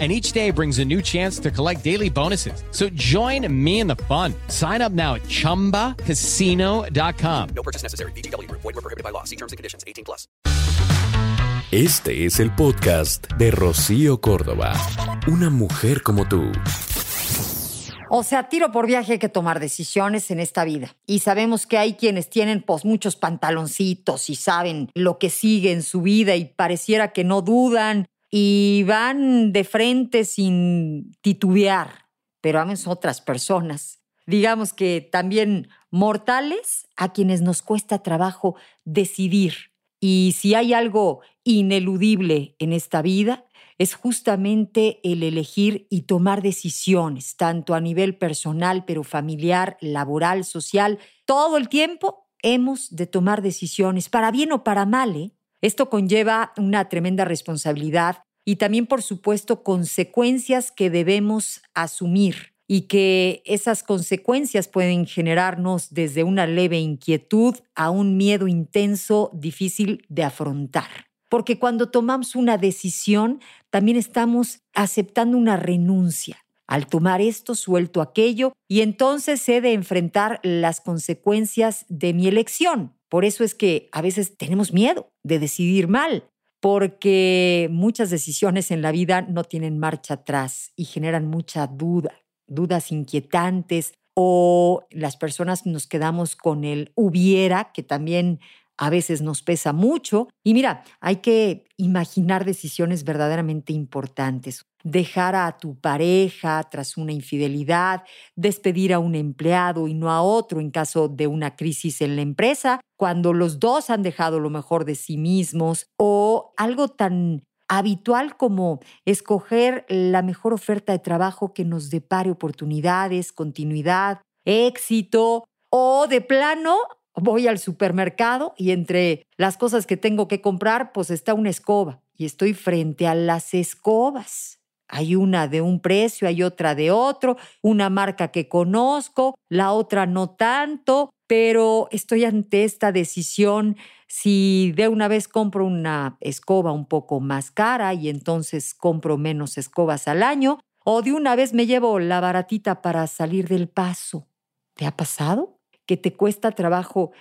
and each day brings a new chance to collect daily bonuses. So join me in the fun. Sign up now at ChumbaCasino.com. No purchase necessary. BGW. Void were prohibited by law. See terms and conditions. 18 plus. Este es el podcast de Rocío Córdoba. Una mujer como tú. O sea, tiro por viaje hay que tomar decisiones en esta vida. Y sabemos que hay quienes tienen pues muchos pantaloncitos y saben lo que sigue en su vida y pareciera que no dudan y van de frente sin titubear, pero a otras personas, digamos que también mortales, a quienes nos cuesta trabajo decidir. Y si hay algo ineludible en esta vida, es justamente el elegir y tomar decisiones, tanto a nivel personal, pero familiar, laboral, social. Todo el tiempo hemos de tomar decisiones, para bien o para mal. ¿eh? Esto conlleva una tremenda responsabilidad y también, por supuesto, consecuencias que debemos asumir y que esas consecuencias pueden generarnos desde una leve inquietud a un miedo intenso difícil de afrontar. Porque cuando tomamos una decisión, también estamos aceptando una renuncia. Al tomar esto, suelto aquello y entonces he de enfrentar las consecuencias de mi elección. Por eso es que a veces tenemos miedo de decidir mal, porque muchas decisiones en la vida no tienen marcha atrás y generan mucha duda, dudas inquietantes o las personas nos quedamos con el hubiera, que también a veces nos pesa mucho. Y mira, hay que imaginar decisiones verdaderamente importantes. Dejar a tu pareja tras una infidelidad, despedir a un empleado y no a otro en caso de una crisis en la empresa, cuando los dos han dejado lo mejor de sí mismos, o algo tan habitual como escoger la mejor oferta de trabajo que nos depare oportunidades, continuidad, éxito, o de plano voy al supermercado y entre las cosas que tengo que comprar, pues está una escoba y estoy frente a las escobas. Hay una de un precio, hay otra de otro, una marca que conozco, la otra no tanto, pero estoy ante esta decisión si de una vez compro una escoba un poco más cara y entonces compro menos escobas al año, o de una vez me llevo la baratita para salir del paso. ¿Te ha pasado? Que te cuesta trabajo,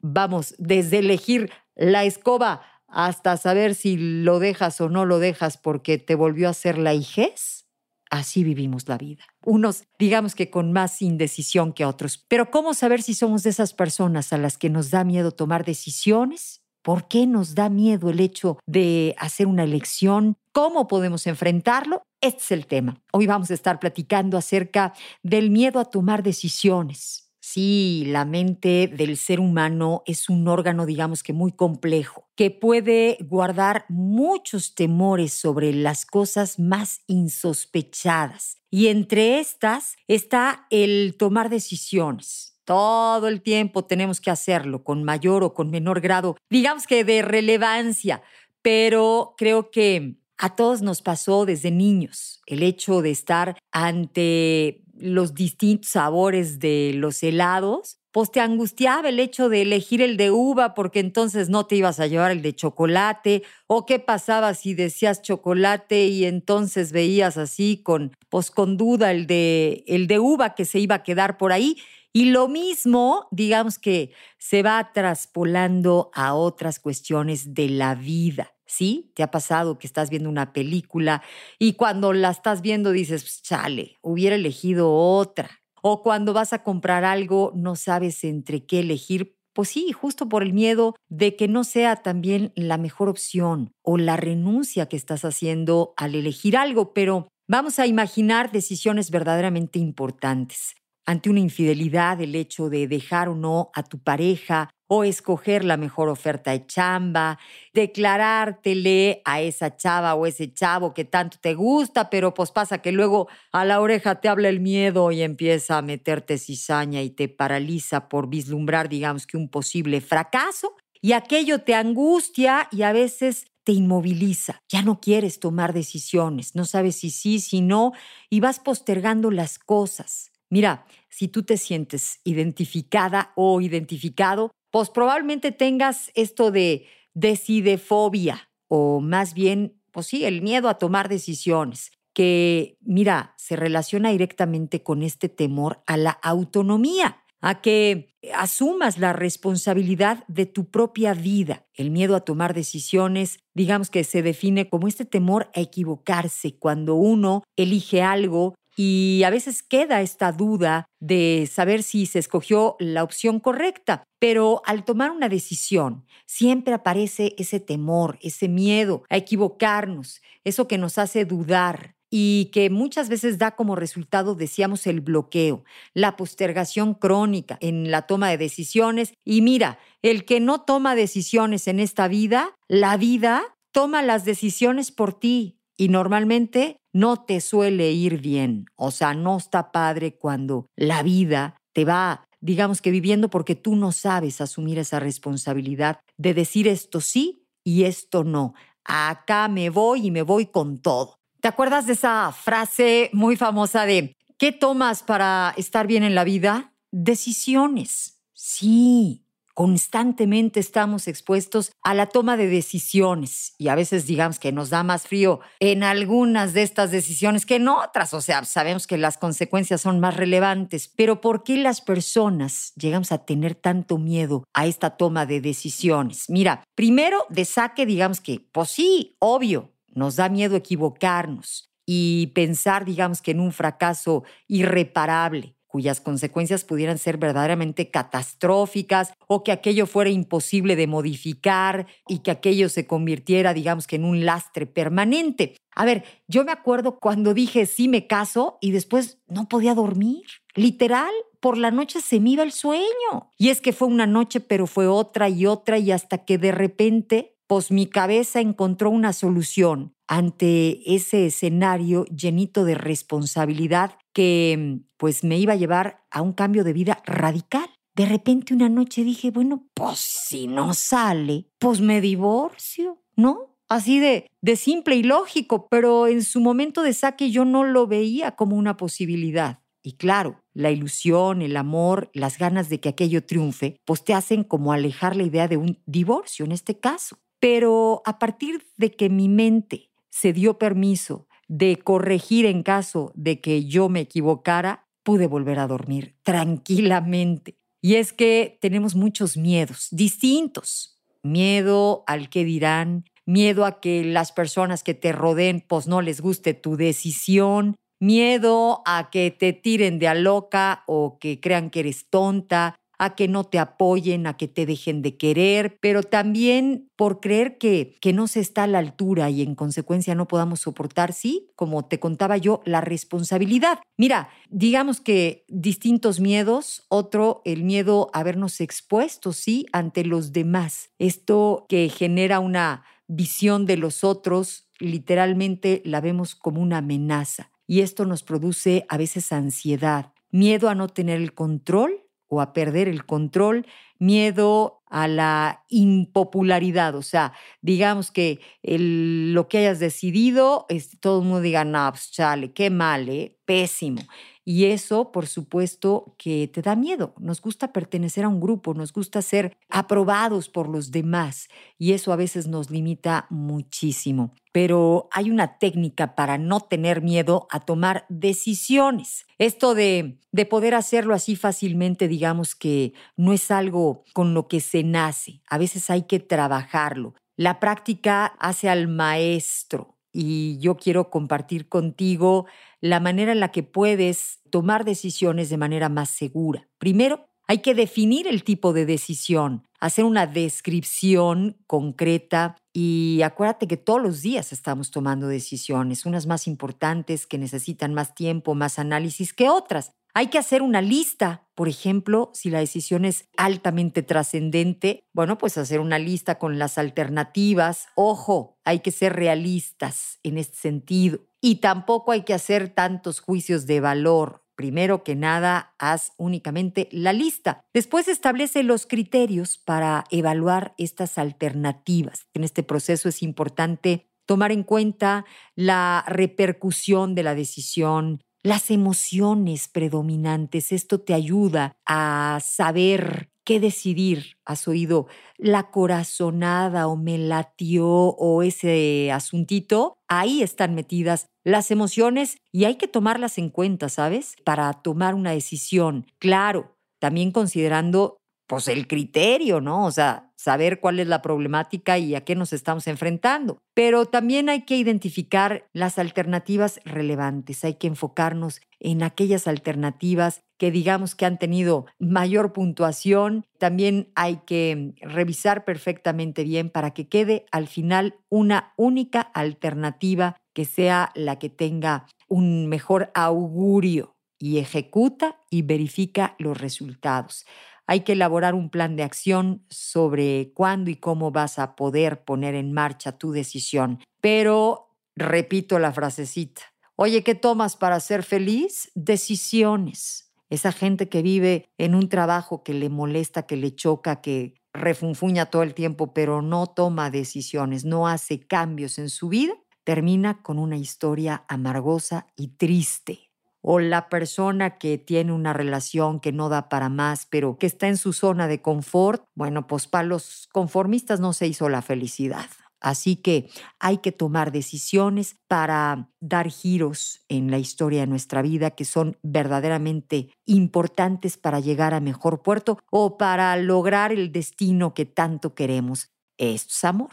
vamos, desde elegir la escoba hasta saber si lo dejas o no lo dejas porque te volvió a hacer la hijez? Así vivimos la vida. Unos, digamos que con más indecisión que otros. Pero ¿cómo saber si somos de esas personas a las que nos da miedo tomar decisiones? ¿Por qué nos da miedo el hecho de hacer una elección? ¿Cómo podemos enfrentarlo? Este es el tema. Hoy vamos a estar platicando acerca del miedo a tomar decisiones. Sí, la mente del ser humano es un órgano, digamos que muy complejo, que puede guardar muchos temores sobre las cosas más insospechadas. Y entre estas está el tomar decisiones. Todo el tiempo tenemos que hacerlo, con mayor o con menor grado, digamos que de relevancia, pero creo que a todos nos pasó desde niños el hecho de estar ante los distintos sabores de los helados, pues te angustiaba el hecho de elegir el de uva porque entonces no te ibas a llevar el de chocolate o qué pasaba si decías chocolate y entonces veías así con pues con duda el de el de uva que se iba a quedar por ahí y lo mismo, digamos que se va traspolando a otras cuestiones de la vida. ¿Sí? ¿Te ha pasado que estás viendo una película y cuando la estás viendo dices, chale, hubiera elegido otra? O cuando vas a comprar algo no sabes entre qué elegir. Pues sí, justo por el miedo de que no sea también la mejor opción o la renuncia que estás haciendo al elegir algo, pero vamos a imaginar decisiones verdaderamente importantes ante una infidelidad, el hecho de dejar o no a tu pareja o escoger la mejor oferta de chamba, declarártele a esa chava o ese chavo que tanto te gusta, pero pues pasa que luego a la oreja te habla el miedo y empieza a meterte cizaña y te paraliza por vislumbrar, digamos que un posible fracaso. y aquello te angustia y a veces te inmoviliza. Ya no quieres tomar decisiones, no sabes si sí, si no, y vas postergando las cosas. Mira, si tú te sientes identificada o identificado, pues probablemente tengas esto de decidefobia o más bien, pues sí, el miedo a tomar decisiones, que, mira, se relaciona directamente con este temor a la autonomía a que asumas la responsabilidad de tu propia vida. El miedo a tomar decisiones, digamos que se define como este temor a equivocarse cuando uno elige algo y a veces queda esta duda de saber si se escogió la opción correcta, pero al tomar una decisión siempre aparece ese temor, ese miedo a equivocarnos, eso que nos hace dudar, y que muchas veces da como resultado, decíamos, el bloqueo, la postergación crónica en la toma de decisiones. Y mira, el que no toma decisiones en esta vida, la vida toma las decisiones por ti y normalmente no te suele ir bien. O sea, no está padre cuando la vida te va digamos que viviendo porque tú no sabes asumir esa responsabilidad de decir esto sí y esto no. Acá me voy y me voy con todo. ¿Te acuerdas de esa frase muy famosa de ¿qué tomas para estar bien en la vida? Decisiones. Sí, constantemente estamos expuestos a la toma de decisiones y a veces digamos que nos da más frío en algunas de estas decisiones que en otras, o sea, sabemos que las consecuencias son más relevantes, pero ¿por qué las personas llegamos a tener tanto miedo a esta toma de decisiones? Mira, primero de saque digamos que, pues sí, obvio, nos da miedo equivocarnos y pensar, digamos, que en un fracaso irreparable cuyas consecuencias pudieran ser verdaderamente catastróficas o que aquello fuera imposible de modificar y que aquello se convirtiera, digamos en un lastre permanente. A ver, yo me acuerdo cuando dije sí me caso y después no podía dormir. Literal, por la noche se me iba el sueño. Y es que fue una noche, pero fue otra y otra y hasta que de repente pues mi cabeza encontró una solución ante ese escenario llenito de responsabilidad que pues me iba a llevar a un cambio de vida radical. De repente una noche dije, bueno, pues si no sale, pues me divorcio, ¿no? Así de, de simple y lógico, pero en su momento de saque yo no lo veía como una posibilidad. Y claro, la ilusión, el amor, las ganas de que aquello triunfe, pues te hacen como alejar la idea de un divorcio en este caso. Pero a partir de que mi mente se dio permiso de corregir en caso de que yo me equivocara, pude volver a dormir tranquilamente. Y es que tenemos muchos miedos distintos. Miedo al que dirán, miedo a que las personas que te rodeen pues no les guste tu decisión, miedo a que te tiren de a loca o que crean que eres tonta, a que no te apoyen, a que te dejen de querer, pero también por creer que, que no se está a la altura y en consecuencia no podamos soportar, sí, como te contaba yo, la responsabilidad. Mira, digamos que distintos miedos, otro, el miedo a vernos expuestos, sí, ante los demás. Esto que genera una visión de los otros, literalmente la vemos como una amenaza. Y esto nos produce a veces ansiedad, miedo a no tener el control o a perder el control, miedo a la impopularidad, o sea, digamos que lo que hayas decidido, es, todo el mundo diga, no, pues chale, qué mal, ¿eh? Pésimo. Y eso, por supuesto, que te da miedo. Nos gusta pertenecer a un grupo, nos gusta ser aprobados por los demás y eso a veces nos limita muchísimo. Pero hay una técnica para no tener miedo a tomar decisiones. Esto de, de poder hacerlo así fácilmente, digamos que no es algo con lo que se nace. A veces hay que trabajarlo. La práctica hace al maestro y yo quiero compartir contigo la manera en la que puedes tomar decisiones de manera más segura. Primero, hay que definir el tipo de decisión, hacer una descripción concreta y acuérdate que todos los días estamos tomando decisiones, unas más importantes que necesitan más tiempo, más análisis que otras. Hay que hacer una lista, por ejemplo, si la decisión es altamente trascendente, bueno, pues hacer una lista con las alternativas. Ojo, hay que ser realistas en este sentido. Y tampoco hay que hacer tantos juicios de valor. primero que nada, haz únicamente la lista. Después establece los criterios para evaluar estas alternativas. En este proceso es importante tomar en cuenta la repercusión de la decisión, las emociones predominantes. Esto te ayuda a saber qué decidir. ¿Has oído la corazonada o me latió o ese asuntito? Ahí están metidas las emociones y hay que tomarlas en cuenta, ¿sabes? Para tomar una decisión. Claro, también considerando pues el criterio, ¿no? O sea, saber cuál es la problemática y a qué nos estamos enfrentando. Pero también hay que identificar las alternativas relevantes, hay que enfocarnos en aquellas alternativas que digamos que han tenido mayor puntuación. También hay que revisar perfectamente bien para que quede al final una única alternativa que sea la que tenga un mejor augurio y ejecuta y verifica los resultados hay que elaborar un plan de acción sobre cuándo y cómo vas a poder poner en marcha tu decisión. Pero repito la frasecita. Oye, ¿qué tomas para ser feliz? Decisiones. Esa gente que vive en un trabajo que le molesta, que le choca, que refunfuña todo el tiempo, pero no toma decisiones, no hace cambios en su vida, termina con una historia amargosa y triste o la persona que tiene una relación que no da para más, pero que está en su zona de confort, bueno, pues para los conformistas no se hizo la felicidad. Así que hay que tomar decisiones para dar giros en la historia de nuestra vida que son verdaderamente importantes para llegar a mejor puerto o para lograr el destino que tanto queremos. Es amor.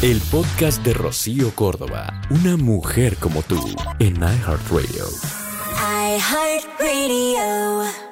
El podcast de Rocío Córdoba, una mujer como tú, en iHeartRadio. iHeartRadio.